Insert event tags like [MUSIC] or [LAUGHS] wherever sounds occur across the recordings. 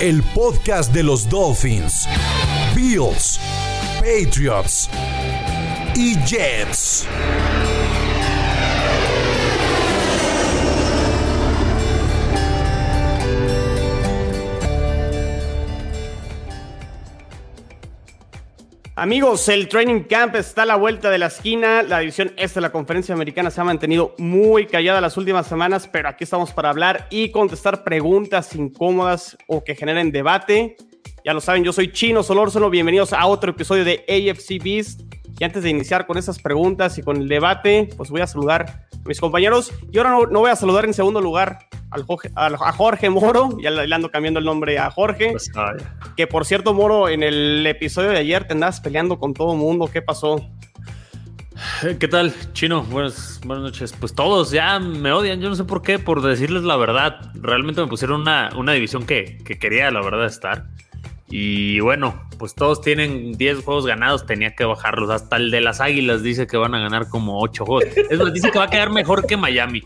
el podcast de los Dolphins, Bills, Patriots y Jets. Amigos, el training camp está a la vuelta de la esquina. La división este de la conferencia americana se ha mantenido muy callada las últimas semanas, pero aquí estamos para hablar y contestar preguntas incómodas o que generen debate. Ya lo saben, yo soy Chino Solórzano. Bienvenidos a otro episodio de AFC Beast. Y antes de iniciar con esas preguntas y con el debate, pues voy a saludar a mis compañeros. Y ahora no, voy a saludar en segundo lugar al Jorge, a Jorge Moro, ya le ando cambiando el nombre a Jorge. Pues, que por cierto, Moro, en el episodio de ayer te andabas peleando con todo mundo. ¿Qué pasó? Eh, ¿Qué tal, Chino? Buenas, buenas noches. Pues todos ya me odian, yo no sé por qué, por decirles la verdad. Realmente me pusieron una, una división que, que quería, la verdad, estar. Y bueno, pues todos tienen 10 juegos ganados, tenía que bajarlos. Hasta el de las Águilas dice que van a ganar como 8 juegos. Es más, dice que va a quedar mejor que Miami.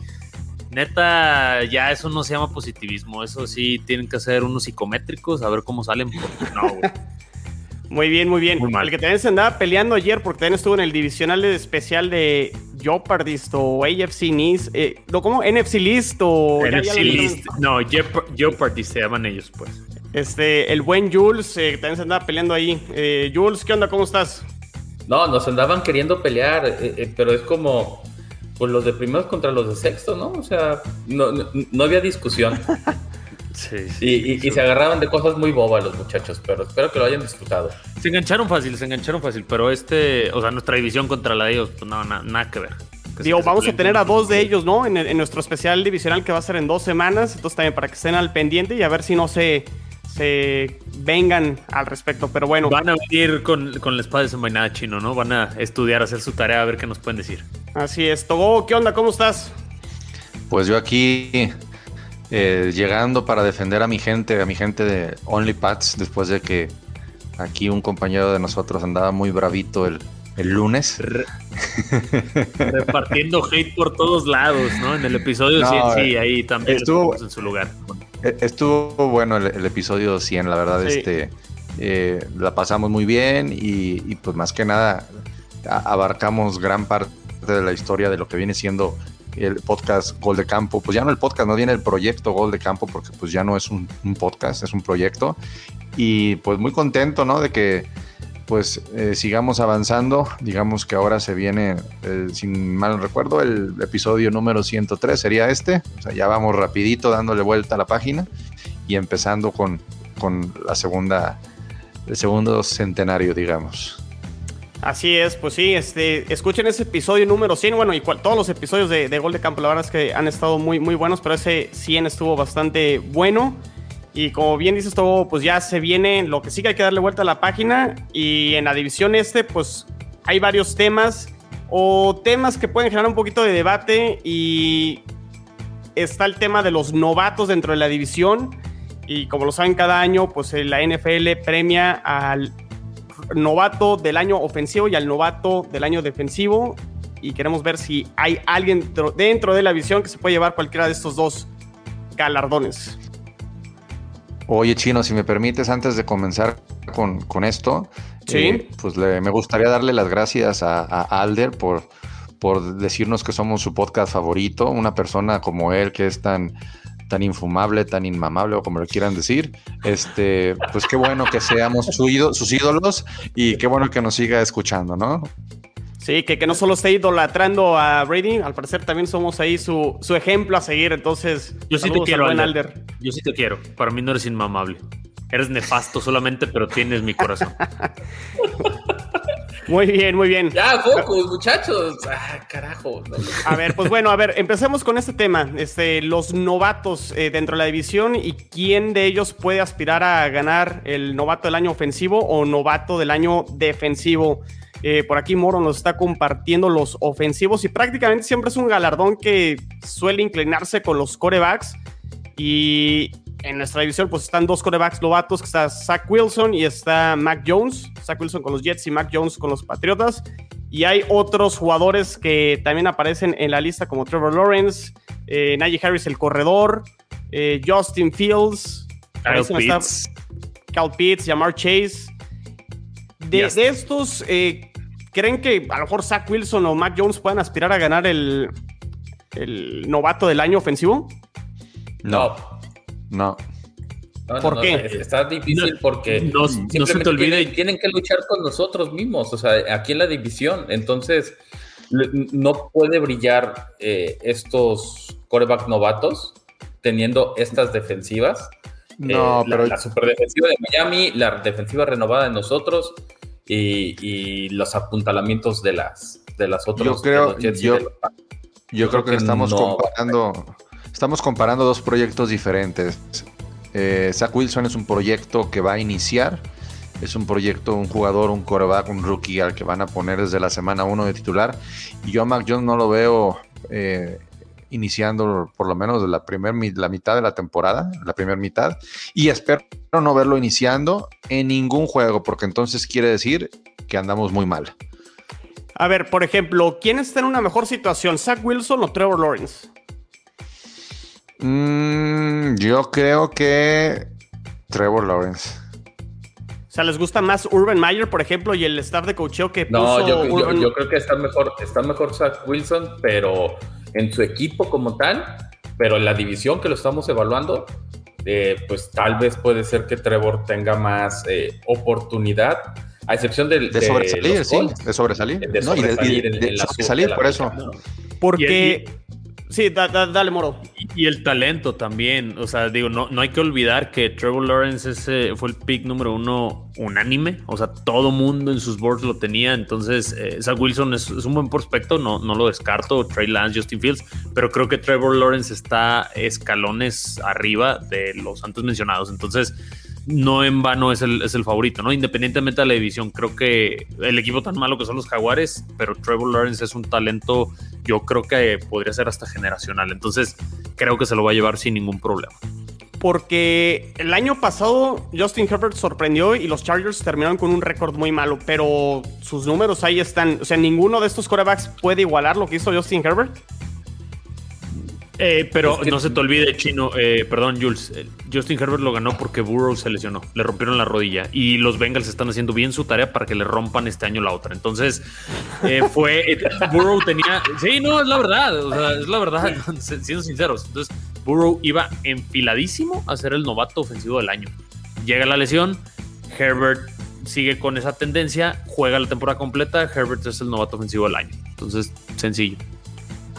Neta, ya eso no se llama positivismo. Eso sí, tienen que hacer unos psicométricos, a ver cómo salen. No, [LAUGHS] Muy bien, muy bien. el que también se andaba peleando ayer, porque también estuvo en el divisional especial de Jeopardist o AFC List, eh, ¿cómo? NFC List o... NFC List, no, Jeopardist se llaman ellos, pues. Este, el buen Jules eh, también se andaba peleando ahí. Eh, Jules, ¿qué onda? ¿Cómo estás? No, nos andaban queriendo pelear, eh, pero es como pues los de primeros contra los de sexto, ¿no? O sea, no, había discusión. [LAUGHS] sí, sí, y, se agarraban de cosas muy bobas los muchachos, pero espero que lo hayan disfrutado. Se engancharon fácil, se engancharon fácil, pero este, o sea, nuestra división contra la de ellos, pues no, nada que ver. Digo, vamos a tener a dos de ellos, ¿no? En, en, nuestro especial divisional que va a ser en dos semanas. Entonces también para que estén al pendiente y a ver si no se se vengan al respecto, pero bueno. Van a venir con, la espada desenvainada chino, ¿no? Van a estudiar, hacer su tarea, a ver qué nos pueden decir. Así es. Togo, ¿qué onda? ¿Cómo estás? Pues yo aquí eh, llegando para defender a mi gente, a mi gente de OnlyPads, después de que aquí un compañero de nosotros andaba muy bravito el, lunes. Repartiendo hate por todos lados, ¿no? En el episodio sí, sí, ahí también estuvo en su lugar. E-, estuvo bueno el, episodio 100, la verdad, este, eh, la pasamos muy bien y, pues más que nada abarcamos gran parte de la historia de lo que viene siendo el podcast Gol de Campo, pues ya no el podcast, no viene el proyecto Gol de Campo porque pues ya no es un, podcast, es un proyecto y pues muy contento, ¿no? De que pues eh, sigamos avanzando. Digamos que ahora se viene, eh, sin mal recuerdo, el episodio número 103 sería este. O sea, ya vamos rapidito dándole vuelta a la página y empezando con, con la segunda, el segundo centenario, digamos. Así es, pues sí, este, escuchen ese episodio número 100, bueno, y todos los episodios de, Gol de Campo, que han estado muy, muy buenos, pero ese 100 estuvo bastante bueno. Y como bien dices todo, pues ya se viene lo que sí que hay que darle vuelta a la página. Y en la división este, pues hay varios temas o temas que pueden generar un poquito de debate. Y está el tema de los novatos dentro de la división. Y como lo saben, cada año, pues la NFL premia al novato del año ofensivo y al novato del año defensivo. Y queremos ver si hay alguien dentro de la división que se puede llevar cualquiera de estos dos galardones. Oye, Chino, si me permites, antes de comenzar con, esto, eh, pues me gustaría darle las gracias a, Alder por, por decirnos que somos su podcast favorito, una persona como él que es tan tan infumable, tan inmamable o como lo quieran decir. Este, pues qué bueno que seamos sus ídolos y qué bueno que nos siga escuchando, ¿no? Sí, que, que no solo esté idolatrando a Brady, al parecer también somos ahí su, ejemplo a seguir. Entonces, yo sí te quiero, Alder. Yo sí te quiero. Para mí no eres inmamable. Eres nefasto solamente, pero tienes mi corazón. [LAUGHS] Muy bien, muy bien. Ya, focus, muchachos. Ah, carajo. A ver, pues bueno, a ver, empecemos con este tema. Este, los novatos eh, dentro de la división y quién de ellos puede aspirar a ganar el novato del año ofensivo o novato del año defensivo. Eh, por aquí Moro nos está compartiendo los ofensivos y prácticamente siempre es un galardón que suele inclinarse con los corebacks. Y en nuestra división pues están dos corebacks novatos, que está Zach Wilson y está Mac Jones. Zach Wilson con los Jets y Mac Jones con los Patriotas. Y hay otros jugadores que también aparecen en la lista como Trevor Lawrence, eh, Najee Harris el corredor, eh, Justin Fields, Kyle Pitts. Cal Pitts, Jamar Chase. De, de estos, eh, ¿creen que a lo mejor Zach Wilson o Mac Jones puedan aspirar a ganar el, el novato del año ofensivo? No. No. No, ¿Por no, qué? no, está difícil No, porque no- no se te simplemente olvide- Tienen, tienen que luchar con nosotros mismos, o sea, aquí en la división. Entonces, no puede brillar eh, estos coreback novatos teniendo estas defensivas. No, Eh, la- pero la, superdefensiva de Miami, la defensiva renovada de nosotros y, y los apuntalamientos de las de las otras. Yo creo- de los Jets y yo- de los Packers. yo creo que estamos no. comparando, estamos comparando dos proyectos diferentes. Eh, Zach Wilson es un proyecto que va a iniciar. Es un proyecto, un jugador, un coreback, un rookie al que van a poner desde la semana 1 de titular. Y yo a Mac Jones no lo veo eh, iniciando por lo menos la, primer, la mitad de la temporada, la primera mitad. Y espero no verlo iniciando en ningún juego, porque entonces quiere decir que andamos muy mal. A ver, por ejemplo, ¿quién está en una mejor situación, Zach Wilson o Trevor Lawrence? Mm, yo creo que Trevor Lawrence. O sea, ¿les gusta más Urban Meyer, por ejemplo, y el staff de coacheo que No, puso yo, yo- Urban- yo creo que está mejor, está mejor Zach Wilson, pero en su equipo como tal, pero en la división que lo estamos evaluando, eh, pues tal vez puede ser que Trevor tenga más eh, oportunidad, a excepción del, De sobresalir, los sí, de sobresalir. De No, y de, y de- sobresalir, por eso. Porque... Sí, da- da- dale, Moro. Y el talento también. O sea, digo, no, no hay que olvidar que Trevor Lawrence ese fue el pick número uno unánime. O sea, todo mundo en sus boards lo tenía. Entonces, eh, Zach Wilson es, es un buen prospecto, no, no lo descarto. Trey Lance, Justin Fields. Pero creo que Trevor Lawrence está escalones arriba de los antes mencionados. Entonces, no en vano es el, es el favorito, ¿no? Independientemente de la división, creo que el equipo tan malo que son los Jaguares, pero Trevor Lawrence es un talento, yo creo que podría ser hasta generacional. Entonces, creo que se lo va a llevar sin ningún problema. Porque el año pasado Justin Herbert sorprendió y los Chargers terminaron con un récord muy malo, pero sus números ahí están. O sea, ninguno de estos corebacks puede igualar lo que hizo Justin Herbert. Eh, pero Es que- no se te olvide, Chino, eh, perdón, Jules, eh, Justin Herbert lo ganó porque Burrow se lesionó, le rompieron la rodilla y los Bengals están haciendo bien su tarea para que le rompan este año la otra. Entonces, eh, [LAUGHS] fue, Burrow tenía, sí, no, es la verdad, o sea, es la verdad, [LAUGHS] siendo sinceros. Entonces, Burrow iba enfiladísimo a ser el novato ofensivo del año. Llega la lesión, Herbert sigue con esa tendencia, juega la temporada completa, Herbert es el novato ofensivo del año. Entonces, sencillo.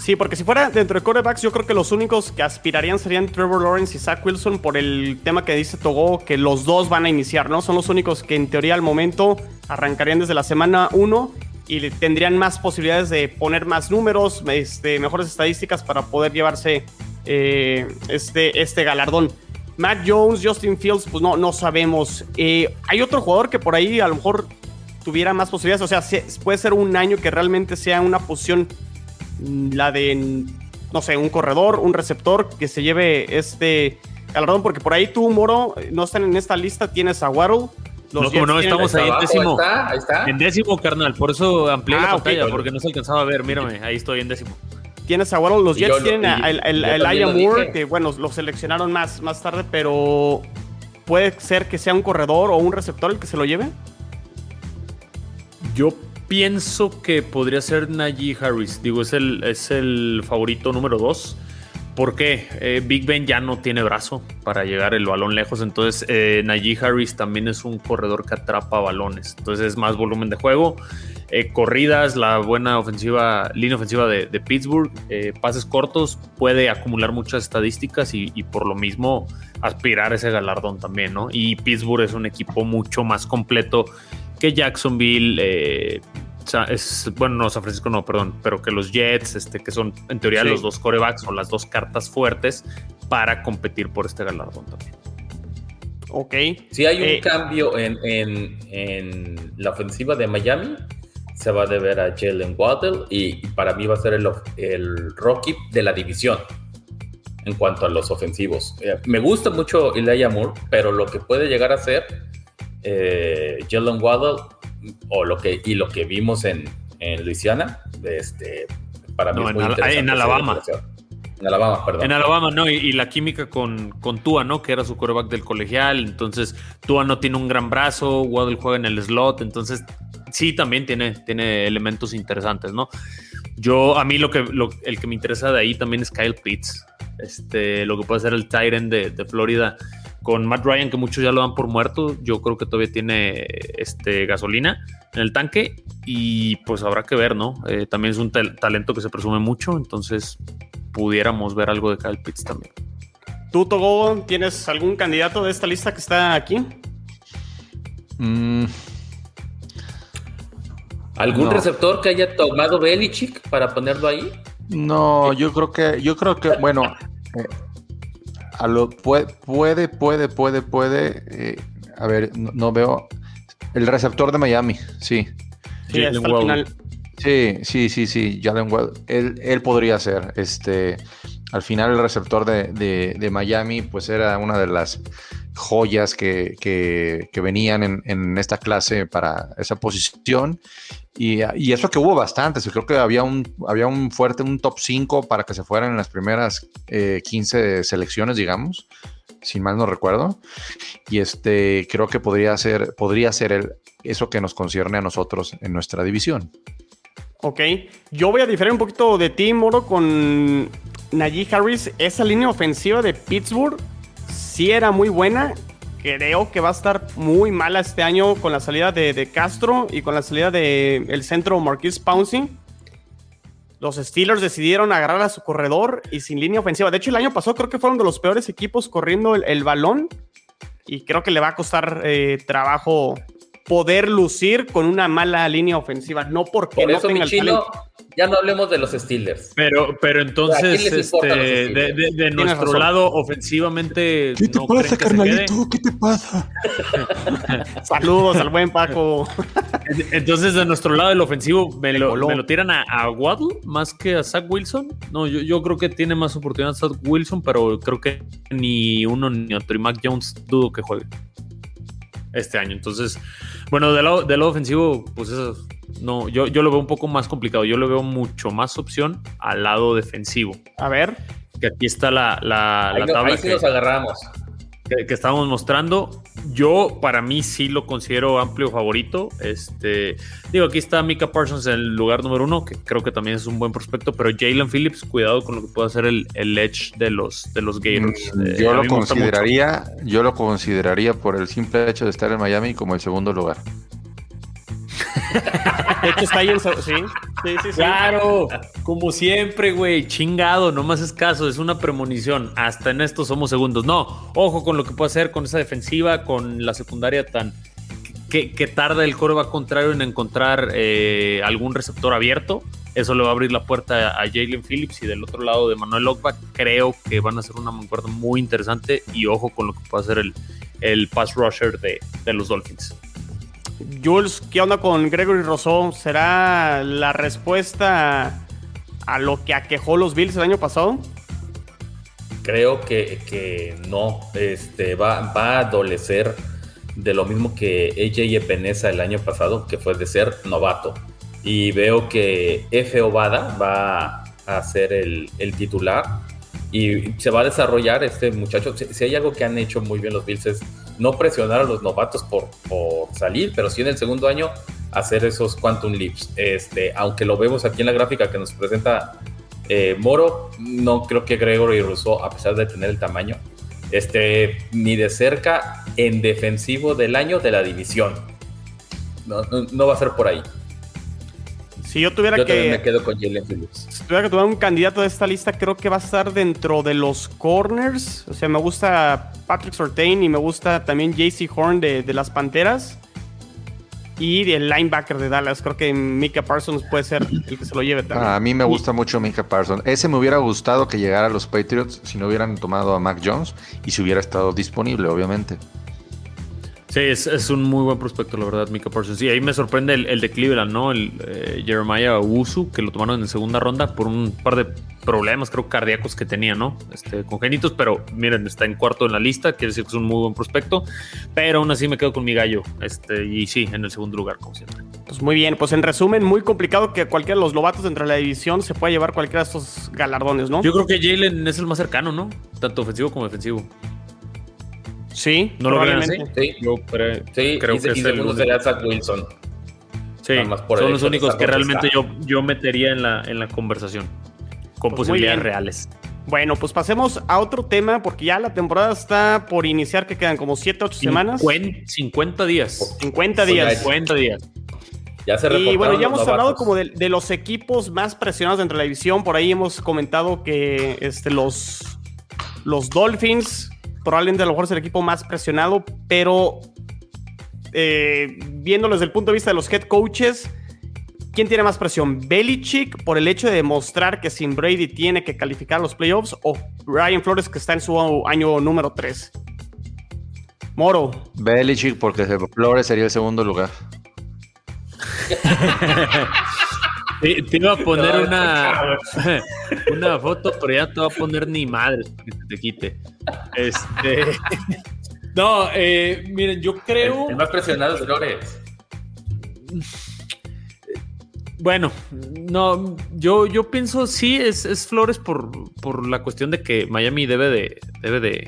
Sí, porque si fuera dentro de corebacks, yo creo que los únicos que aspirarían serían Trevor Lawrence y Zach Wilson por el tema que dice Togo, que los dos van a iniciar, ¿no? Son los únicos que en teoría al momento arrancarían desde la semana 1 y tendrían más posibilidades de poner más números, este, mejores estadísticas para poder llevarse eh, este, este galardón. Matt Jones, Justin Fields, pues no, no sabemos. Eh, hay otro jugador que por ahí a lo mejor tuviera más posibilidades. O sea, se- puede ser un año que realmente sea una posición, la de, no sé, un corredor, un receptor que se lleve este galardón. Porque por ahí tú, Moro, no están en esta lista. Tienes a Waddle. Los No, como Jets no, estamos Ahí en décimo. Ahí está, ahí está. En décimo, carnal. Por eso amplié Ah, la ok. pantalla, porque no se alcanzaba a ver. Mírame, ahí estoy en décimo. Tienes a Waddle, los Jets yo tienen a- el, el, el lo Moore, que bueno, lo seleccionaron más, más tarde, pero puede ser que sea un corredor o un receptor el que se lo lleve. Yo pienso que podría ser Najee Harris. Digo, es el, es el favorito número dos. ¿Por qué? Eh, Big Ben ya no tiene brazo para llegar el balón lejos. Entonces, eh, Najee Harris también es un corredor que atrapa balones. Entonces, es más volumen de juego. Eh, corridas, la buena ofensiva, línea ofensiva de, de Pittsburgh, eh, pases cortos, puede acumular muchas estadísticas y, y por lo mismo aspirar a ese galardón también, ¿no? Y Pittsburgh es un equipo mucho más completo que Jacksonville, eh, es, bueno, no, San Francisco no, perdón, pero que los Jets, este, que son en teoría los dos corebacks o las dos cartas fuertes para competir por este galardón también. Ok. Si hay un eh, cambio en, en, la ofensiva de Miami, se va a deber a Jalen Waddell y, para mí va a ser el, el Rocky de la división en cuanto a los ofensivos. Eh, me gusta mucho Elijah Moore, pero lo que puede llegar a ser eh, Jalen Waddell o lo que, y lo que vimos en, en Luisiana, este, para mí es muy interesante. En Alabama. En Alabama, perdón. En Alabama, ¿no? Y, la química con, con Tua, ¿no? Que era su quarterback del colegial. Entonces, Tua no tiene un gran brazo, Waddle juega en el slot. Entonces, sí, también tiene, tiene elementos interesantes, ¿no? Yo, a mí lo que, el que me interesa de ahí también es Kyle Pitts. Este, lo que puede ser el Tyrant de, de Florida con Matt Ryan, que muchos ya lo dan por muerto, yo creo que todavía tiene este, gasolina en el tanque y pues habrá que ver, ¿no? Eh, también es un talento que se presume mucho, entonces pudiéramos ver algo de Kyle Pitts también. ¿Tú, Togo, tienes algún candidato de esta lista que está aquí? Mm. ¿Algún receptor que haya tomado Belichick para ponerlo ahí? No, yo creo que, yo creo que, bueno, eh, a lo, puede, puede, puede, puede, puede. Eh, a ver, no, veo. El receptor de Miami, sí. Sí, Sí, sí, sí, sí, Jalen Well. Él, él, podría ser. Este, al final el receptor de, de, Miami, pues era una de las joyas que, que, venían en, esta clase para esa posición. Y, eso que hubo bastantes. Creo que había un, había un fuerte, un top 5 para que se fueran en las primeras 15 eh, selecciones, digamos, si mal no recuerdo. Y este, creo que podría ser, podría ser eso que nos concierne a nosotros en nuestra división. Ok, yo voy a diferir un poquito de ti, Moro, con Najee Harris. Esa línea ofensiva de Pittsburgh sí era muy buena. Creo que va a estar muy mala este año con la salida de, Castro y con la salida del el centro Marquis Pouncey. Los Steelers decidieron agarrar a su corredor y sin línea ofensiva. De hecho, el año pasado creo que fueron de los peores equipos corriendo el, balón. Y creo que le va a costar eh, trabajo poder lucir con una mala línea ofensiva, no porque no tenga el talento. Ya no hablemos de los Steelers. Pero, pero entonces, este, de, nuestro lado, ofensivamente. ¿Qué te pasa, carnalito? ¿Qué te pasa? [LAUGHS] [LAUGHS] Saludos al buen Paco. entonces, de nuestro lado, el ofensivo, ¿me lo, tiran a, Waddle más que a Zach Wilson? No, yo, yo creo que tiene más oportunidad Zach Wilson, pero creo que ni uno ni otro. Y Mac Jones dudo que juegue este año. Entonces, bueno, del lado, del lado ofensivo, pues eso, no, yo, yo lo veo un poco más complicado. Yo lo veo mucho más opción al lado defensivo. A ver. Que aquí está la, la, tabla. Ahí sí nos agarramos que, estábamos mostrando. Yo, para mí, sí lo considero amplio favorito. Este, digo, aquí está Mika Parsons en el lugar número uno, que creo que también es un buen prospecto, pero Jalen Phillips, cuidado con lo que puede hacer el, el edge de los, de los Gators. Mm, yo lo consideraría, yo lo consideraría por el simple hecho de estar en Miami como el segundo lugar. De hecho, está ahí en. Sí, sí. Claro, como siempre, güey. Chingado, no más es caso. Es una premonición. Hasta en esto somos segundos. No, ojo con lo que puede hacer con esa defensiva, con la secundaria tan. Que, tarda el core va contrario en encontrar eh, algún receptor abierto. Eso le va a abrir la puerta a Jalen Phillips y del otro lado de Manuel Lockback creo que van a ser una mancuerda muy interesante y ojo con lo que puede hacer el, el pass rusher de, de los Dolphins. Jules, ¿qué onda con Gregory Rousseau? ¿Será la respuesta a lo que aquejó los Bills el año pasado? Creo que, no. Este, va, va, a adolecer de lo mismo que AJ Epenesa el año pasado, que fue de ser novato. Y veo que F. Obada va a ser el, el titular y se va a desarrollar este muchacho. Si, hay algo que han hecho muy bien los Bills es no presionar a los novatos por, por salir, pero sí en el segundo año hacer esos quantum leaps. Este, aunque lo vemos aquí en la gráfica que nos presenta eh, Moro, no creo que Gregory Rousseau, a pesar de tener el tamaño, este, ni de cerca en defensivo del año de la división. no va a ser por ahí. Si yo tuviera que. me quedo con Jalen Phillips. Si tuviera que tomar un candidato de esta lista, creo que va a estar dentro de los corners. O sea, me gusta Patrick Sortain y me gusta también JC Horn de, las Panteras. y el linebacker de Dallas. Creo que Mika Parsons puede ser el que se lo lleve también. a mí me gusta mucho Mika Parsons. Ese me hubiera gustado que llegara a los Patriots si no hubieran tomado a Mac Jones y si hubiera estado disponible, obviamente. Sí, es, un muy buen prospecto, la verdad, Mika Parsons. Y ahí me sorprende el, de Cleveland, ¿no? El eh, Jeremiah Usu, que lo tomaron en segunda ronda por un par de problemas, creo, cardíacos que tenía, ¿no? Este, congénitos, pero miren, está en cuarto en la lista, quiere decir que es un muy buen prospecto. Pero aún así me quedo con mi gallo. Este, y sí, en el segundo lugar, como siempre. Pues muy bien, pues en resumen, muy complicado que cualquiera de los lobatos dentro de la división se pueda llevar cualquiera de estos galardones, ¿no? Yo creo que Jalen es el más cercano, ¿no? Tanto ofensivo como defensivo. Sí, no lo creo. Sí, yo creo que y segundo sería Zach Wilson. Sí, son los únicos que realmente yo, yo metería en la, en la conversación, con pues posibilidades reales. Bueno, pues pasemos a otro tema, porque ya la temporada está por iniciar, que quedan como 7, 8 semanas. 50 días. 50 días. 50 días. Ya se y bueno, ya hemos hablado como de, de, los equipos más presionados dentro de la división. Por ahí hemos comentado que este, los, los Dolphins probablemente a lo mejor es el equipo más presionado, pero eh, viéndolo desde el punto de vista de los head coaches, ¿quién tiene más presión? ¿Belichick por el hecho de demostrar que sin Brady tiene que calificar los playoffs o Ryan Flores que está en su año número 3? Moro. Belichick porque Flores sería el segundo lugar. [LAUGHS] Te, iba a poner una, [LAUGHS] una foto, pero ya te voy a poner ni madre que te quite. Este. [LAUGHS] No, eh, miren, yo creo. El, más presionado es Flores. Bueno, no, yo, yo pienso sí, es, es Flores por, por, la cuestión de que Miami debe de, debe de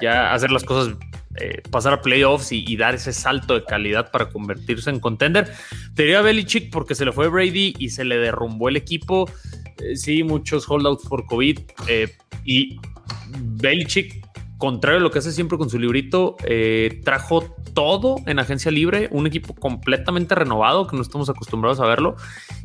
ya hacer las cosas eh, pasar a playoffs y, dar ese salto de calidad para convertirse en contender. Te diría Belichick porque se le fue Brady y se le derrumbó el equipo. Eh, sí, muchos holdouts por COVID. Eh, y Belichick, contrario a lo que hace siempre con su librito, trajo todo en agencia libre, un equipo completamente renovado que no estamos acostumbrados a verlo.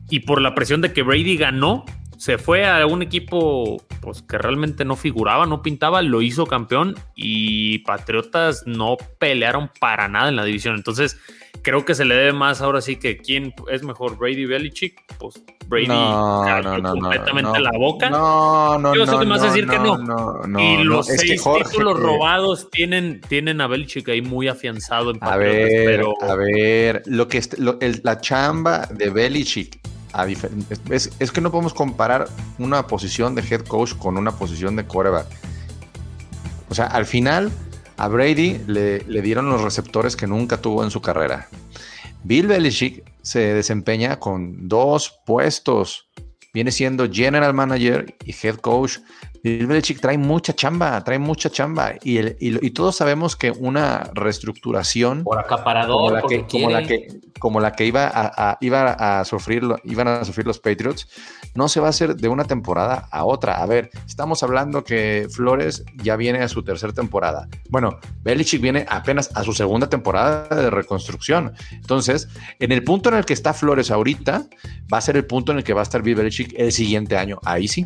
Y por la presión de que Brady ganó, se fue a un equipo pues, que realmente no figuraba, no pintaba, lo hizo campeón y Patriotas no pelearon para nada en la división. Entonces, creo que se le debe más ahora sí que quién es mejor, Brady Belichick. Pues Brady no, no, completamente la boca. No, no, Yo sé que me vas a decir que no. y los seis títulos robados tienen, tienen a Belichick ahí muy afianzado en Patriotas. A ver, pero... a ver, lo que la chamba de Belichick es, es, que no podemos comparar una posición de head coach con una posición de quarterback. O sea, al final a Brady le, le dieron los receptores que nunca tuvo en su carrera. Bill Belichick se desempeña con dos puestos. Viene siendo general manager y head coach Bill Belichick trae mucha chamba, trae mucha chamba. Y, el, y, todos sabemos que una reestructuración. Por acaparador, como la que, como la que, como la que iba a, iba a sufrir, iban a sufrir los Patriots, no se va a hacer de una temporada a otra. A ver, estamos hablando que Flores ya viene a su tercera temporada. Bueno, Belichick viene apenas a su segunda temporada de reconstrucción. Entonces, en el punto en el que está Flores ahorita, va a ser el punto en el que va a estar Bill Belichick el siguiente año. Ahí sí.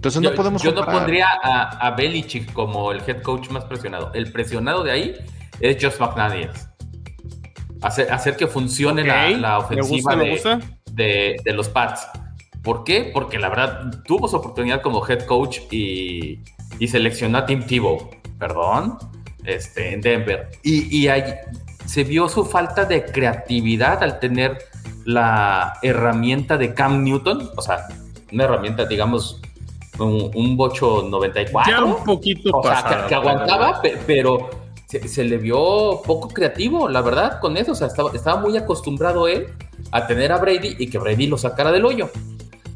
Entonces no podemos Yo no pondría a, a, Belichick como el head coach más presionado. El presionado de ahí es Josh McDaniels. Hacer, hacer que funcione la, ofensiva de, de, los Pats. ¿Por qué? Porque la verdad tuvo su oportunidad como head coach y, y seleccionó a Tim Tebow, perdón, este, en Denver. Y, y ahí se vio su falta de creatividad al tener la herramienta de Cam Newton, o sea, una herramienta, digamos, un, bocho 94. Ya un poquito o sea, que, aguantaba, pero se, le vio poco creativo, la verdad, con eso. O sea, estaba, estaba muy acostumbrado él a tener a Brady y que Brady lo sacara del hoyo.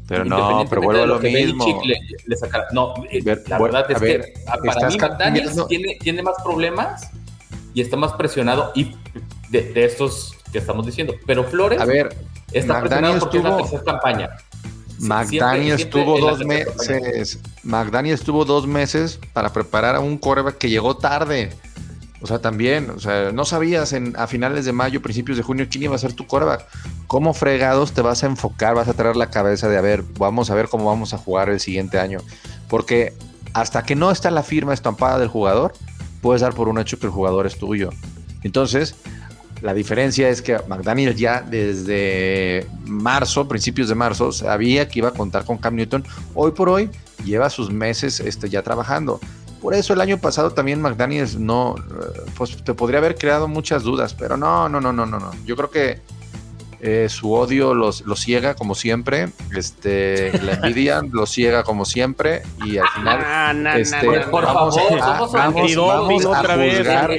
Pero no, pero vuelvo a lo, mismo. Le, sacara. No, eh, la verdad es que para mí McDaniels tiene, tiene más problemas y está más presionado y de, estos que estamos diciendo. Pero Flores a ver, está presionado porque es la tercera campaña. McDaniel estuvo dos meses. McDaniel estuvo dos meses para preparar a un coreback que llegó tarde. O sea, también, o sea, no sabías en, a finales de mayo, principios de junio, quién iba a ser tu coreback. ¿Cómo fregados te vas a enfocar, vas a traer la cabeza de, a ver, vamos a ver cómo vamos a jugar el siguiente año? Porque hasta que no está la firma estampada del jugador, puedes dar por un hecho que el jugador es tuyo. Entonces, La diferencia es que McDaniel ya desde marzo, principios de marzo, sabía que iba a contar con Cam Newton. Hoy por hoy lleva sus meses este, ya trabajando. Por eso el año pasado también McDaniels no, eh, pues te podría haber creado muchas dudas, pero no, no, no, no, no, no. Yo creo que eh, su odio los, ciega como siempre, este, la envidia [LAUGHS] los ciega como siempre. Y al final, este, por vamos, favor, a, vamos, vamos a juzgar,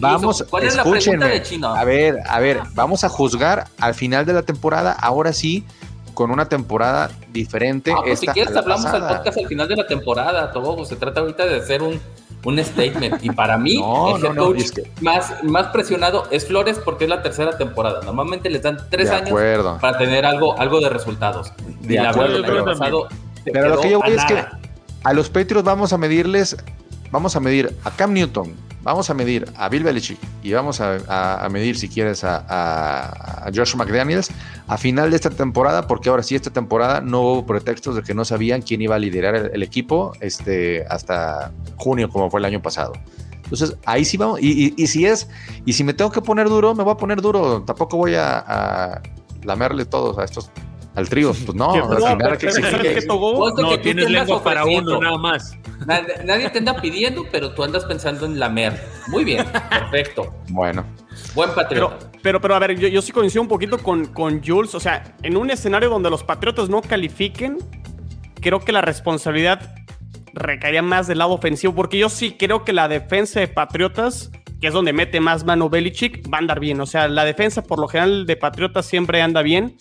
vamos, ¿cuál es la pregunta de Chino? A ver, a ver, vamos a juzgar al final de la temporada, ahora sí, con una temporada diferente. Ah, pues si quieres hablamos al podcast al final de la temporada, todo. Se trata ahorita de hacer un un statement. Y para mí, el coach más, más presionado es Flores porque es la tercera temporada. Normalmente les dan tres años para tener algo, algo de resultados. De acuerdo, pero, lo que yo voy es que a los Patriots vamos a medirles, vamos a medir a Cam Newton, vamos a medir a Bill Belichick y vamos a, medir, si quieres, a, Josh McDaniels a final de esta temporada, porque ahora sí, esta temporada no hubo pretextos de que no sabían quién iba a liderar el, equipo este, hasta junio, como fue el año pasado. Entonces, ahí sí vamos. Y, si es, y si me tengo que poner duro, me voy a poner duro. Tampoco voy a, a lamerle todos a estos al trío. [LAUGHS] Pues no, final que, no, tienes lengua para uno nada más. Nadie, te anda pidiendo, pero tú andas pensando en lamer. Muy bien, perfecto. Bueno. Buen patriota. Pero, pero, a ver, yo, sí coincido un poquito con, con Jules. O sea, en un escenario donde los patriotas no califiquen, creo que la responsabilidad recaería más del lado ofensivo, porque yo sí creo que la defensa de Patriotas, que es donde mete más mano Belichick, va a andar bien. O sea, la defensa por lo general de Patriotas siempre anda bien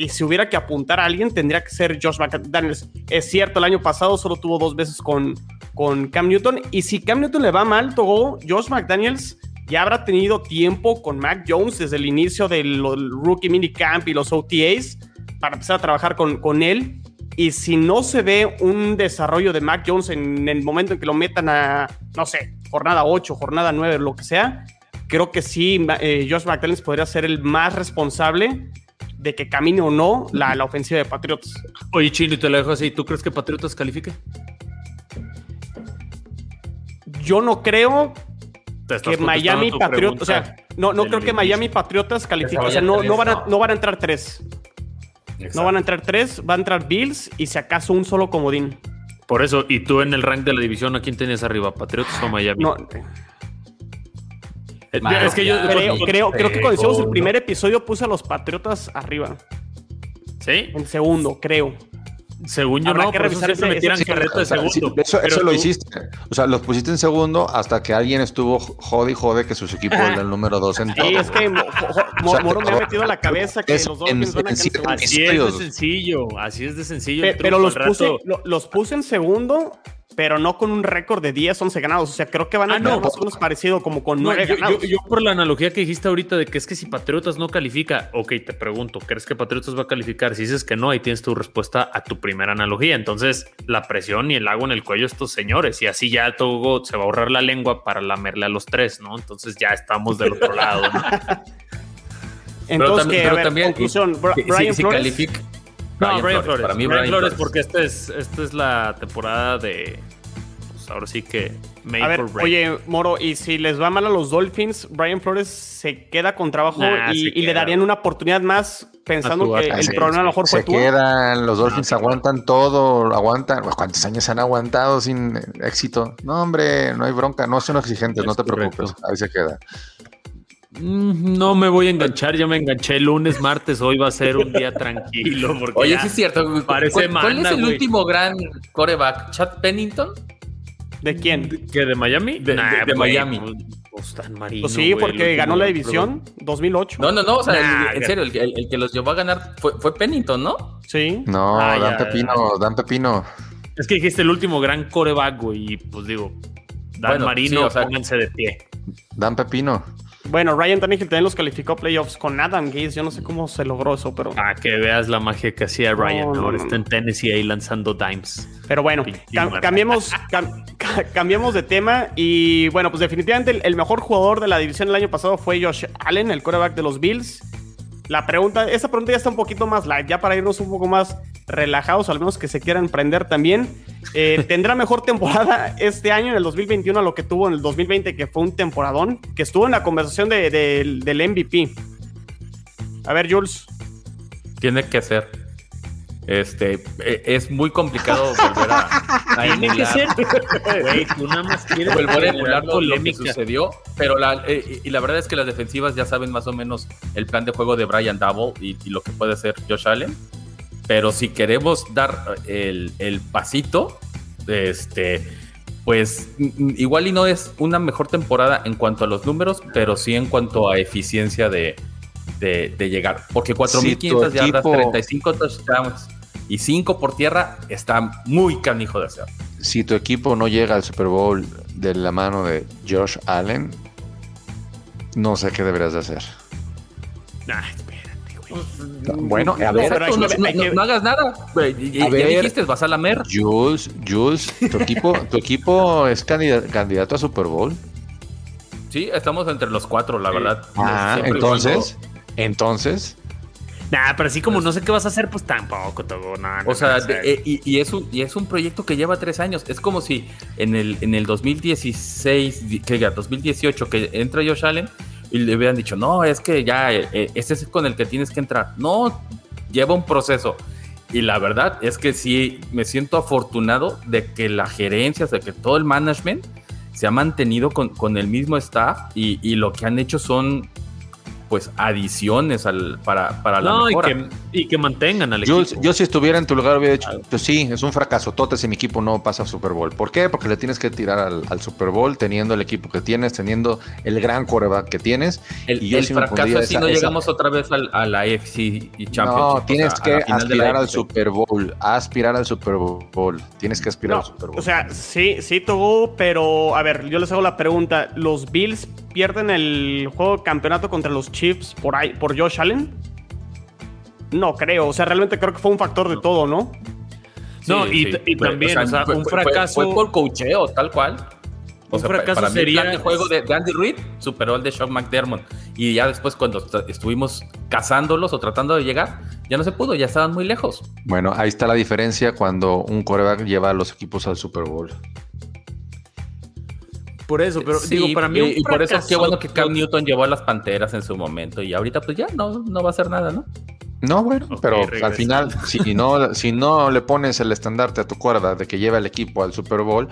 y si hubiera que apuntar a alguien, tendría que ser Josh McDaniels. Es cierto, el año pasado solo tuvo dos veces con, con Cam Newton. Y si Cam Newton le va mal, Togo, Josh McDaniels ya habrá tenido tiempo con Mac Jones desde el inicio del rookie minicamp y los OTAs para empezar a trabajar con, con él. Y si no se ve un desarrollo de Mac Jones en el momento en que lo metan a, no sé, jornada 8, jornada 9, lo que sea, creo que sí, eh, Josh McDaniels podría ser el más responsable de que camine o no la, la ofensiva de Patriotas. Oye, Chino, y te lo dejo así. ¿Tú crees que Patriotas califique? Yo no creo que Miami Patriotas, o sea, no, no creo que Miami Patriotas califique, o sea, no, no, van a, no van a entrar tres. No van a entrar tres, va a entrar Bills y si acaso un solo comodín. Por eso, ¿y tú en el rank de la división a quién tienes arriba? ¿Patriotas o Miami? No, es que yo creo, creo, que cuando hicimos el primer episodio puse a los Patriotas arriba. ¿Sí? En segundo, creo. Según yo, no, que revisar ese, metieran de segundo. eso, lo hiciste. O sea, los pusiste en segundo hasta que alguien estuvo jode y jode que su equipo era el número dos en todo. Sí, es que Moro me ha metido en la cabeza que los dos van a Así es de sencillo. Así es de sencillo. pero los puse, los puse en segundo pero no con un récord de 10, 11 ganados. O sea, creo que van a ah, más o menos parecido como con 9 ganados. Yo, por la analogía que dijiste ahorita de que es que si Patriotas no califica, ok, te pregunto, ¿crees que Patriotas va a calificar? Si dices que no, ahí tienes tu respuesta a tu primera analogía. Entonces, la presión y el agua en el cuello estos señores, y así ya todo se va a ahorrar la lengua para lamerle a los tres, ¿no? Entonces ya estamos del otro lado, ¿no? [LAUGHS] Entonces, pero también, conclusión, Brian si, califica no, Brian, Flores. Para mí, Brian, Flores, porque esta es, esta es la temporada de. Pues ahora sí que. Make a ver, oye, Moro, y si les va mal a los Dolphins, Brian Flores se queda con trabajo y, le darían una oportunidad más pensando que el problema a lo mejor fue Se quedan, los Dolphins aguantan todo, aguantan. ¿Cuántos años han aguantado sin éxito? No, hombre, no hay bronca, no son exigentes, no te preocupes, ahí se queda. Mm, no me voy a enganchar, ya me enganché el lunes, martes, hoy va a ser un día tranquilo. [LAUGHS] Oye, sí es cierto. Parece ¿Cuál, es el último gran coreback? ¿Chad Pennington? ¿De quién? ¿Que de Miami? De, Miami. Pues, pues sí, porque ganó la división 2008. No, no, no, o sea, en serio, el, que los llevó a ganar fue, fue Pennington, ¿no? Sí. No, ah, Dan Pepino, Dan Pepino. Es que dijiste el último gran coreback, güey, y pues digo, Dan Marino, pónganse de pie. Dan Pepino. Bueno, Ryan Tannehill también los calificó playoffs con Adam Gaze. Yo no sé cómo se logró eso, pero. Ah, que veas la magia que hacía Ryan. Ahora está en Tennessee ahí lanzando dimes. Pero bueno, cambiemos, cambiemos de tema. Y bueno, pues definitivamente el, mejor jugador de la división el año pasado fue Josh Allen, el quarterback de los Bills. La pregunta, esta pregunta ya está un poquito más light, ya para irnos un poco más relajados, al menos que se quieran prender también. Eh, [LAUGHS] tendrá mejor temporada este año, en el 2021, a lo que tuvo en el 2020, que fue un temporadón, que estuvo en la conversación del MVP. A ver, Jules. Tiene que ser. Este, e, es muy complicado volver a, [LAUGHS] Tiene que ser. [LAUGHS] Güey, tú nada más quieres volver a emular lo, que sucedió. Pero la, eh, y la verdad es que las defensivas ya saben más o menos el plan de juego de Brian Double y, lo que puede hacer Josh Allen. Pero si queremos dar el, el pasito, este, pues igual y no es una mejor temporada en cuanto a los números, pero sí en cuanto a eficiencia de, de, llegar. Porque 4.500 yardas, 35 touchdowns y 5 por tierra está muy canijo de hacer. Si tu equipo no llega al Super Bowl de la mano de Josh Allen, no sé qué deberías de hacer. Bueno, a ver, no, hagas nada. Ya, dijiste, vas a la mer. Jules, Jules, tu equipo, [LAUGHS] tu equipo es candidato a Super Bowl. Sí, estamos entre los cuatro, la verdad. Ah, entonces, entonces. Nah, pero así como no sé qué vas a hacer, pues tampoco todo, nada. o sea, eh, y, es un, y es un proyecto que lleva tres años. Es como si en el, en el 2016, que 2018, que entra Josh Allen y le hubieran dicho, no, es que ya, eh, este es con el que tienes que entrar. No, lleva un proceso. Y la verdad es que sí, me siento afortunado de que la gerencia, de que todo el management se ha mantenido con, con el mismo staff y, y, lo que han hecho son pues adiciones al, para, para la no, Y que, y que mantengan al equipo. Yo si estuviera en tu lugar hubiera dicho, pues sí, es un fracaso, tote si mi equipo no pasa a Super Bowl. ¿Por qué? Porque le tienes que tirar al, Super Bowl teniendo el equipo que tienes, teniendo el gran coreback que tienes. El, y fracaso es si no llegamos otra vez a la AFC Championship. No, tienes que aspirar al Super Bowl, aspirar al Super Bowl. Tienes que aspirar al Super Bowl. O sea, sí, sí, tuvo, pero a ver, yo les hago la pregunta, ¿los Bills pierden el juego de campeonato contra los Chiefs por, ahí, por Josh Allen? No creo, o sea, realmente creo que fue un factor de todo, ¿no? no, y, también, o sea, un fracaso. Fue, por cocheo, tal cual. O un fracaso para sería. el juego de, Andy Reid superó el de Sean McDermott. Y ya después, cuando estuvimos cazándolos o tratando de llegar, ya no se pudo, ya estaban muy lejos. Bueno, ahí está la diferencia cuando un coreback lleva a los equipos al Super Bowl. Por eso, pero digo, para mí. Y, por eso es que bueno que Cam Newton llevó a las panteras en su momento y ahorita, pues ya no, no va a hacer nada, ¿no? No, bueno, pero al final, si no, si no le pones el estandarte a tu cuerda de que lleva el equipo al Super Bowl,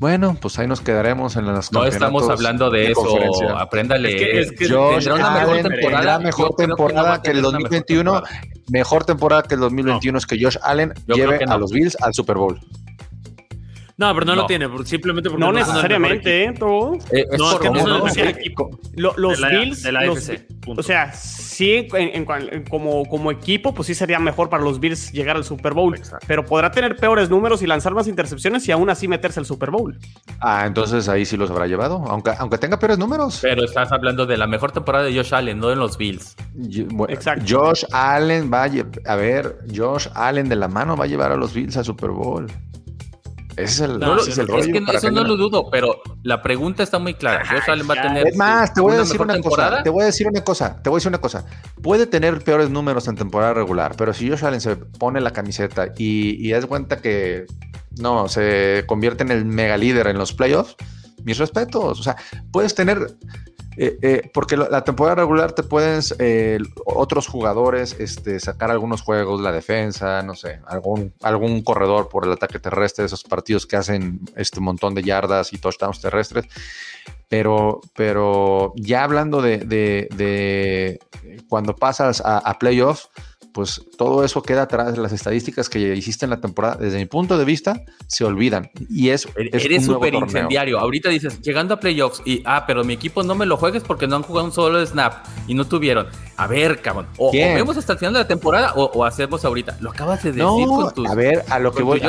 bueno, pues ahí nos quedaremos en las No estamos hablando de, eso, apréndale. Es que, tendrá una mejor temporada, mejor temporada que, el 2021. Mejor temporada que el 2021 es que Josh Allen lleve a los Bills al Super Bowl. No, pero no, lo tiene, simplemente porque no, necesariamente, ¿eh? Todo. Eh, no, es que no es el equipo. los Bills, de la o sea, sí, como, como equipo, pues sí sería mejor para los Bills llegar al Super Bowl. Pero podrá tener peores números y lanzar más intercepciones y aún así meterse al Super Bowl. Ah, entonces ahí sí los habrá llevado, aunque, aunque tenga peores números. Pero estás hablando de la mejor temporada de Josh Allen, no de los Bills. Exacto. Josh Allen va a, a ver, Josh Allen de la mano va a llevar a los Bills al Super Bowl. Ese es el, no, es, el rollo que eso no lo dudo, pero la pregunta está muy clara. Josh Allen va a tener. Es más, te voy a decir una cosa. Te voy a decir una cosa. Te voy a decir una cosa. Puede tener peores números en temporada regular, pero si Josh Allen se pone la camiseta y, y das cuenta que no se convierte en el mega líder en los playoffs, mis respetos. O sea, puedes tener eh, eh, porque la temporada regular te pueden eh, otros jugadores este, sacar algunos juegos, la defensa, no sé, algún, algún corredor por el ataque terrestre, esos partidos que hacen este montón de yardas y touchdowns terrestres. Pero, pero ya hablando de, de, cuando pasas a, a playoffs, pues todo eso queda atrás de las estadísticas que hiciste en la temporada. Desde mi punto de vista, se olvidan. Y es, Eres súper incendiario. Ahorita dices, llegando a playoffs, y ah, pero mi equipo no me lo juegues porque no han jugado un solo snap y no tuvieron. A ver, cabrón. O, vemos hasta el final de la temporada o, hacemos ahorita. Lo acabas de decir con tus. A ver, a lo que voy a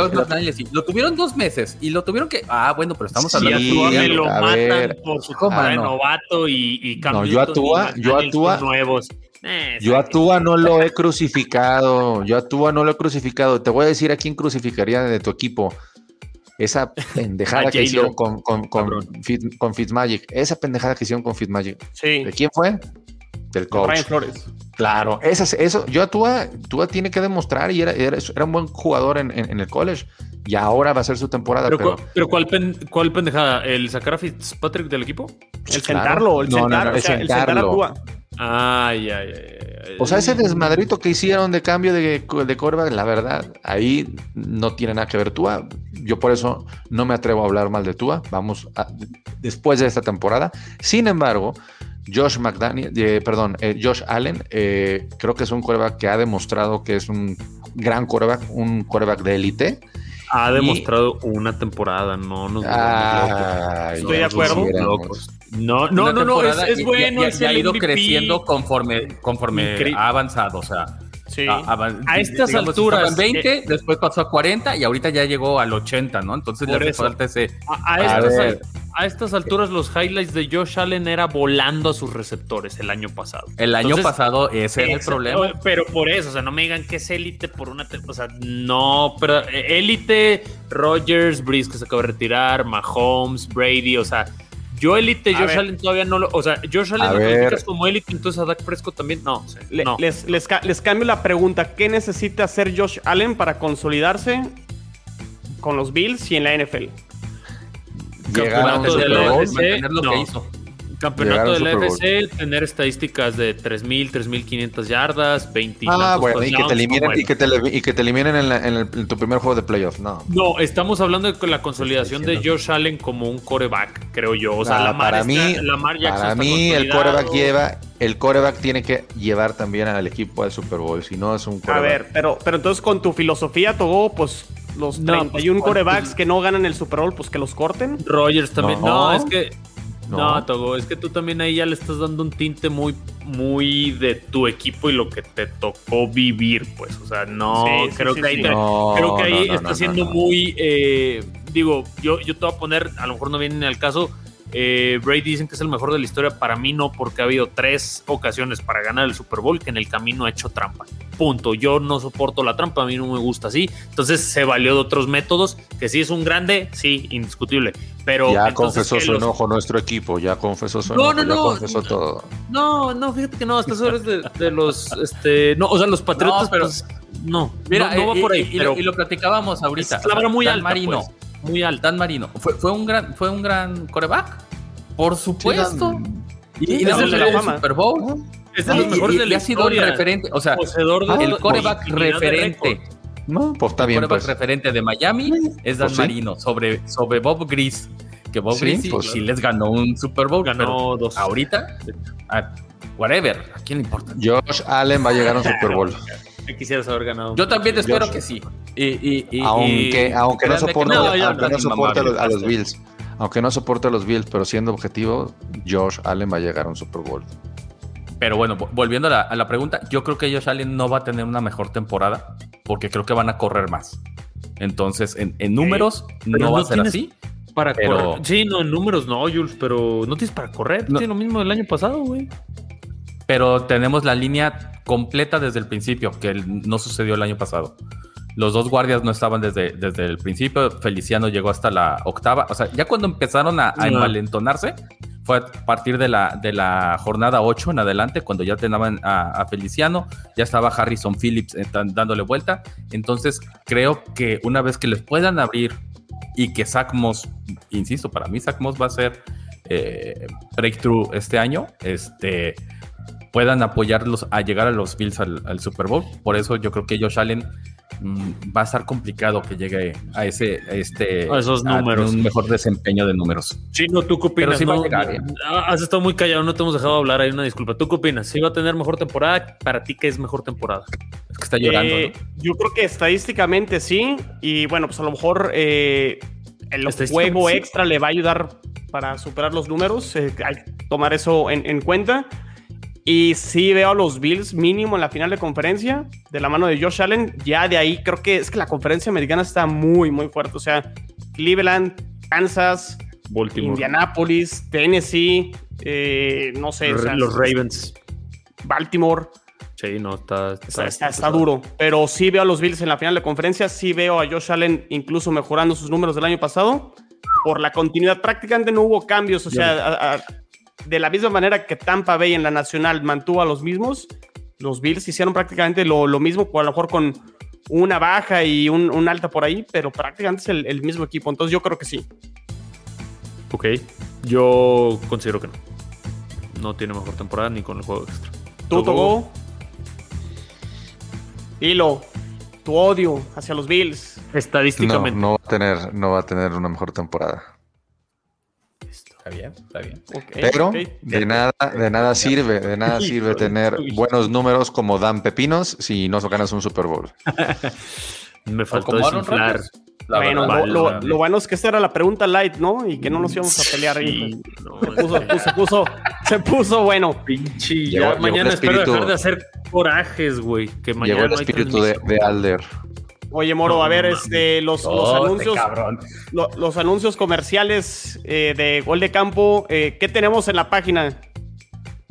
Lo tuvieron dos meses y lo tuvieron que. Ah, bueno, pero estamos hablando de. me lo matan por su novato y, y No, yo actúa, yo actúa. Nuevos. Eh, yo a Tua no lo he crucificado. Yo a Tua no lo he crucificado. Te voy a decir a quién crucificaría de tu equipo. Esa [LAUGHS] pendejada que hicieron con, con, con, Fitzmagic. Esa pendejada que hicieron con Fitzmagic. Sí. ¿De quién fue? Del coach. Flores. Claro, eso, eso yo a Tua, Tua tiene que demostrar y era, era, un buen jugador en, en, el college y ahora va a ser su temporada. Pero, pero... ¿cuál, cuál pendejada? ¿El sacar a Fitzpatrick del equipo? El sentarlo, el, sentar, el sentar a Tua. Ay, ay, ay, O sea, ese desmadrito que hicieron de cambio de, de la verdad, ahí no tiene nada que ver Tua. Yo por eso no me atrevo a hablar mal de Tua. Vamos después de esta temporada. Sin embargo, Josh McDaniel, eh, perdón, eh, Josh Allen, eh, creo que es un quarterback que ha demostrado que es un gran quarterback, un quarterback de élite. Ha demostrado una temporada, no nos Estoy de acuerdo. No, no, no, no, es, bueno. Ya, ha ido creciendo conforme, conforme ha avanzado. O sea, a, estas alturas. 20, eh, después pasó a 40 y ahorita ya llegó al 80, ¿no? Entonces le falta ese. A, estas, alturas, los highlights de Josh Allen era volando a sus receptores el año pasado. El año pasado, ese es el problema. Pero por eso, o sea, no me digan que es élite por una. O sea, no, pero eh, élite, Rogers, Breeze que se acaba de retirar, Mahomes, Brady, o sea yo élite, Josh Allen todavía no lo. O sea, Josh Allen lo calificas como élite, entonces a Dak Prescott también. No, Les, les, cambio la pregunta. ¿Qué necesita hacer Josh Allen para consolidarse con los Bills y en la NFL? Llegar a un Super lo que campeonato del FC, tener estadísticas de 3.000, 3.500 yardas, 20 Ah, bueno, y que te eliminen, y que te, y que te eliminen en, en, tu primer juego de playoff, no. No, estamos hablando de la consolidación de Josh Allen como un coreback, creo yo. O sea, la para mí, para mí el coreback lleva, el coreback tiene que llevar también al equipo al Super Bowl, si no es un coreback. A ver, pero, pero entonces con tu filosofía, Togo, pues los 31 pues, corebacks que no ganan el Super Bowl, pues que los corten. Rogers también. no es que no. Togo, es que tú también ahí ya le estás dando un tinte muy, muy de tu equipo y lo que te tocó vivir, pues. O sea, no, creo, que ahí creo que ahí está siendo muy, eh, digo, yo, yo te voy a poner, a lo mejor no viene al caso, eh, Brady dicen que es el mejor de la historia. Para mí no, porque ha habido tres ocasiones para ganar el Super Bowl que en el camino ha hecho trampa. Punto. Yo no soporto la trampa, a mí no me gusta así. Entonces se valió de otros métodos, que sí es un grande, sí, indiscutible. Pero ya confesó su enojo nuestro equipo, ya confesó su enojo, no, no, ya confesó todo. No, no, fíjate que no, estas horas de, de los, este, no, o sea, los patriotas, pero pues, no, mira, no, va por ahí. Y, lo, platicábamos ahorita. Es la muy alta, Marino. Pues muy alto. Dan Marino. ¿Fue, fue, un gran, ¿Fue un gran coreback? Por supuesto. y, es el de la Super Bowl. Es de los mejores de la ha sido el referente, o sea, el coreback referente. No, pues está bien. El coreback pues. referente de Miami es Dan pues Marino sobre, sobre Bob Gris. Que Bob Gris sí, pues les ganó un Super Bowl. Ganó dos. Ahorita, whatever, ¿a quién le importa? Josh Allen va a llegar a un [LAUGHS] Super Bowl. Quisieras haber ganado. Yo también espero que sí. Y, aunque, aunque no soporte, no, soporte a los, Bills. Aunque no soporte a los Bills, pero siendo objetivo, Josh Allen va a llegar a un Super Bowl. Pero bueno, volviendo a la, pregunta, yo creo que Josh Allen no va a tener una mejor temporada porque creo que van a correr más. Entonces, en, números no, va a ser así. Para correr. Sí, no, en números no, Jules, pero no tienes para correr. Tiene lo mismo del año pasado, güey. Pero tenemos la línea completa desde el principio, que no sucedió el año pasado. Los dos guardias no estaban desde, desde el principio. Feliciano llegó hasta la octava. O sea, ya cuando empezaron a, a envalentonarse, fue a partir de la, de la jornada 8 en adelante, cuando ya tenían a, Feliciano, ya estaba Harrison Phillips eh, dándole vuelta. Entonces, creo que una vez que les puedan abrir y que Zach Moss, insisto, para mí Zach Moss va a ser eh, breakthrough este año, este puedan apoyarlos a llegar a los Bills al, Super Bowl. Por eso yo creo que Josh Allen mm, va a estar complicado que llegue a ese este esos números. un mejor desempeño de números. Sí no tú qué opinas has estado muy callado no te hemos dejado hablar hay una disculpa. Tú qué opinas ¿Sí va a tener mejor temporada para ti qué es mejor temporada es que está llorando eh, yo creo que estadísticamente sí y bueno pues a lo mejor eh, el juego extra le va a ayudar para superar los números eh, hay que tomar eso en, en cuenta y sí veo a los Bills mínimo en la final de conferencia, de la mano de Josh Allen. Ya de ahí creo que es que la conferencia americana está muy, muy fuerte. O sea, Cleveland, Kansas, Baltimore. Indianapolis, Tennessee, eh, no sé. Los, Ravens. Baltimore. Sí, no, está está, está, duro. Pero sí veo a los Bills en la final de conferencia. Sí veo a Josh Allen incluso mejorando sus números del año pasado. Por la continuidad, prácticamente no hubo cambios. O sea, a, de la misma manera que Tampa Bay en la nacional mantuvo a los mismos, los Bills hicieron prácticamente lo, mismo, a lo mejor con una baja y un, alta por ahí, pero prácticamente es el, mismo equipo. Entonces yo creo que sí. Ok, yo considero que no. No tiene mejor temporada ni con el juego extra. ¿Tú, Togo? Hilo, tu odio hacia los Bills. Estadísticamente. No, va a tener, no va a tener una mejor temporada. Está bien, está bien. Pero de nada, de nada [LAUGHS] sirve, de nada sirve tener buenos números como Dan Pepinos si no ganas un Super Bowl. [LAUGHS] Me faltó desinflar. Bueno, lo, bueno es que esta era la pregunta light, ¿no? Y que no nos íbamos a pelear. ahí. se, puso, se, puso, bueno. Pinche. Ya, mañana espero dejar de hacer corajes, güey. Que mañana llegó el espíritu de, de Alder. Oye, Moro, a ver, este, los, los anuncios. los anuncios comerciales eh, de Gol de Campo, eh, ¿qué tenemos en la página?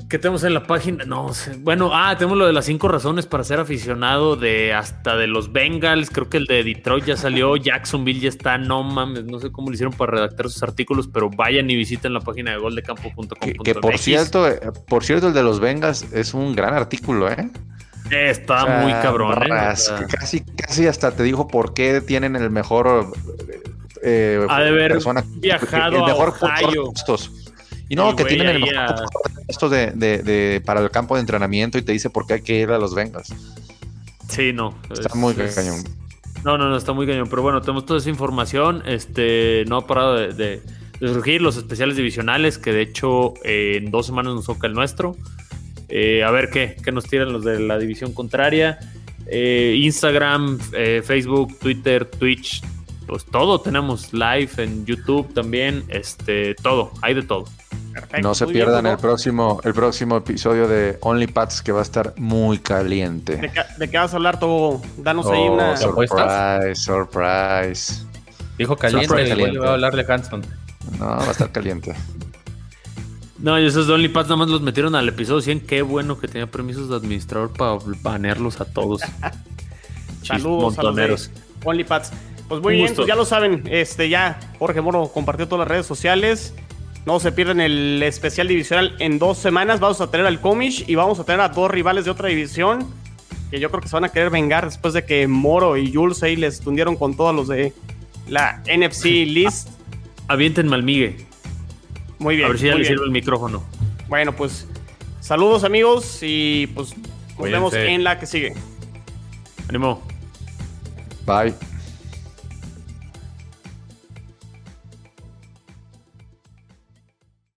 ¿Qué tenemos en la página? No sé. Bueno, ah, tenemos lo de las cinco razones para ser aficionado de hasta de los Bengals. Creo que el de Detroit ya salió. [LAUGHS] Jacksonville ya está. No mames, no sé cómo lo hicieron para redactar sus artículos, pero vayan y visiten la página de goldecampo.com. Que, que por cierto, eh, por cierto, el de los Bengals es un gran artículo, ¿eh? Está muy cabrón. ¿eh? Casi, casi hasta te dijo por qué tienen el mejor. Eh, ha de haber viajado el mejor a Y no, que tienen el mejor esto de, de, para el campo de entrenamiento y te dice por qué hay que ir a los Vengas. Sí, no. Está muy cañón. No, no, no, está muy cañón. Pero bueno, tenemos toda esa información. Este, no ha parado de, surgir los especiales divisionales, que de hecho eh, en dos semanas nos toca el nuestro. Eh, a ver qué, qué, nos tiran los de la división contraria. Eh, Instagram, eh, Facebook, Twitter, Twitch, pues todo tenemos live en YouTube también, este, todo, hay de todo. no se pierdan el próximo, el próximo episodio de OnlyPads que va a estar muy caliente. ¿De qué, vas a hablar tú? Danos ahí una oh, surprise, surprise. Dijo caliente, surprise, va a hablar de Hanson. No, va a estar caliente. No, y esos de OnlyPads nada más los metieron al episodio 100. Qué bueno que tenía permisos de administrador para banearlos a todos. [LAUGHS] Saludos montoneros. a OnlyPads. Pues muy bien, pues ya lo saben. Este ya Jorge Moro compartió todas las redes sociales. No se pierden el especial divisional en dos semanas. Vamos a tener al Comish y vamos a tener a dos rivales de otra división. Que yo creo que se van a querer vengar después de que Moro y Jules ahí les tundieron con todos los de la NFC [LAUGHS] List. Avienten Malmigue. Muy bien. A ver si ya le sirve el micrófono. Bueno, pues saludos amigos y pues nos vemos en la que sigue. Ánimo. Bye.